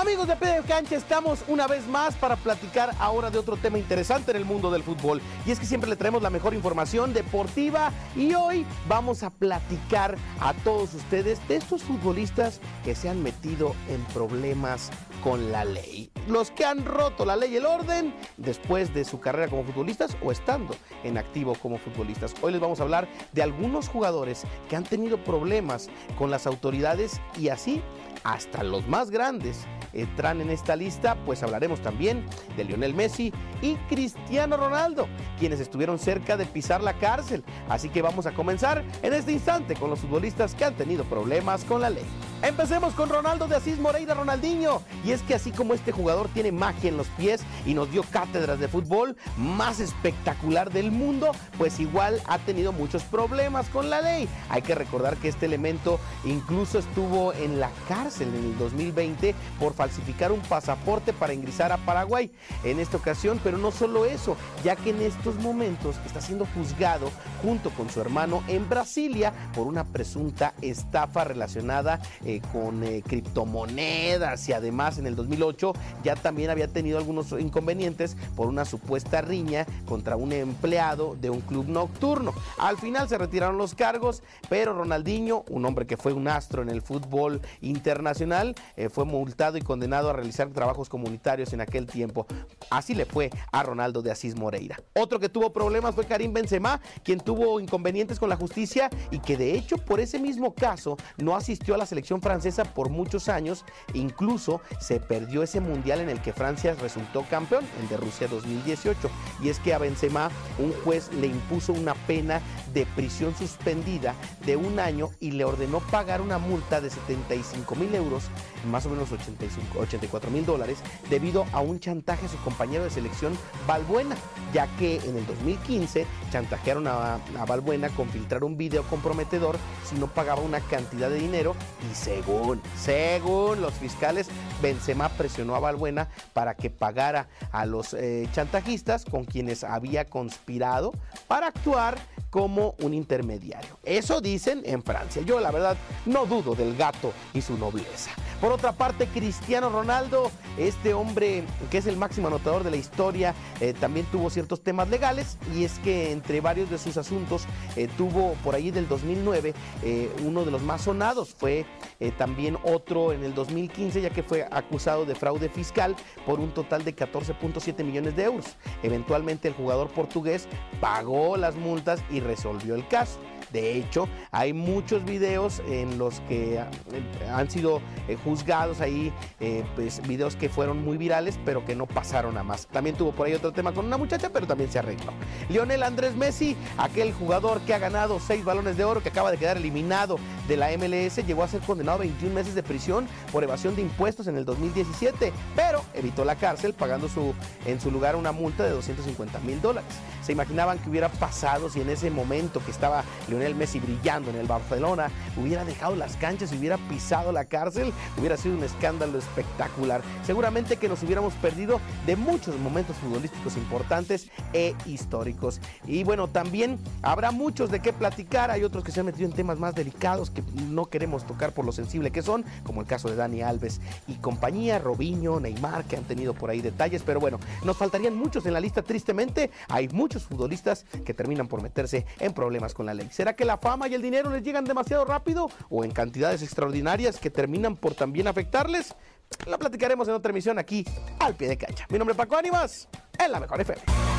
Amigos de PD Cancha, estamos una vez más para platicar ahora de otro tema interesante en el mundo del fútbol. Y es que siempre le traemos la mejor información deportiva y hoy vamos a platicar a todos ustedes de estos futbolistas que se han metido en problemas con la ley. Los que han roto la ley y el orden después de su carrera como futbolistas o estando en activo como futbolistas. Hoy les vamos a hablar de algunos jugadores que han tenido problemas con las autoridades y así hasta los más grandes entran en esta lista, pues hablaremos también de Lionel Messi y Cristiano Ronaldo, quienes estuvieron cerca de pisar la cárcel. Así que vamos a comenzar en este instante con los futbolistas que han tenido problemas con la ley. Empecemos con Ronaldo de Asís Moreira Ronaldinho. Y es que así como este jugador tiene magia en los pies y nos dio cátedras de fútbol más espectacular del mundo, pues igual ha tenido muchos problemas con la ley. Hay que recordar que este elemento incluso estuvo en la cárcel en el 2020 por falsificar un pasaporte para ingresar a Paraguay en esta ocasión, pero no solo eso, ya que en estos momentos está siendo juzgado junto con su hermano en Brasilia por una presunta estafa relacionada eh, con eh, criptomonedas y además en el 2008 ya también había tenido algunos inconvenientes por una supuesta riña contra un empleado de un club nocturno. Al final se retiraron los cargos, pero Ronaldinho, un hombre que fue un astro en el fútbol internacional, eh, fue multado y condenado a realizar trabajos comunitarios en aquel tiempo. Así le fue a Ronaldo de Asís Moreira. Otro que tuvo problemas fue Karim Benzema, quien tuvo inconvenientes con la justicia y que de hecho por ese mismo caso no asistió a la selección francesa por muchos años, incluso se perdió ese mundial en el que Francia resultó campeón, el de Rusia 2018. Y es que a Benzema un juez le impuso una pena de prisión suspendida de un año y le ordenó pagar una multa de 75 mil euros, más o menos 85, 84 mil dólares, debido a un chantaje a su compañero de selección Balbuena, ya que en el 2015 chantajearon a, a Balbuena con filtrar un video comprometedor si no pagaba una cantidad de dinero y según, según los fiscales, Benzema presionó a Balbuena para que pagara a los eh, chantajistas con quienes había conspirado para actuar como un intermediario. Eso dicen en Francia. Yo la verdad no dudo del gato y su nobleza. Por otra parte, Cristiano Ronaldo, este hombre que es el máximo anotador de la historia, eh, también tuvo ciertos temas legales y es que entre varios de sus asuntos eh, tuvo por ahí del 2009 eh, uno de los más sonados, fue también otro en el 2015 ya que fue acusado de fraude fiscal por un total de 14.7 millones de euros. Eventualmente el jugador portugués pagó las multas y resolvió el caso. De hecho, hay muchos videos en los que eh, han sido eh, juzgados ahí, eh, pues videos que fueron muy virales, pero que no pasaron a más. También tuvo por ahí otro tema con una muchacha, pero también se arregló. Lionel Andrés Messi, aquel jugador que ha ganado seis balones de oro, que acaba de quedar eliminado de la MLS, llegó a ser condenado a 21 meses de prisión por evasión de impuestos en el 2017, pero evitó la cárcel pagando su, en su lugar una multa de 250 mil dólares. Se imaginaban que hubiera pasado si en ese momento que estaba Lionel Messi brillando en el Barcelona hubiera dejado las canchas y hubiera pisado la cárcel, hubiera sido un escándalo espectacular. Seguramente que nos hubiéramos perdido de muchos momentos futbolísticos importantes e históricos. Y bueno, también habrá muchos de qué platicar, hay otros que se han metido en temas más delicados que no queremos tocar por lo sensible que son, como el caso de Dani Alves y compañía, Robinho, Neymar, que han tenido por ahí detalles, pero bueno, nos faltarían muchos en la lista tristemente, hay muchos futbolistas que terminan por meterse en problemas con la ley. ¿Será que la fama y el dinero les llegan demasiado rápido o en cantidades extraordinarias que terminan por también afectarles? Lo platicaremos en otra emisión aquí al pie de cancha. Mi nombre es Paco Ánimas, en la mejor FM.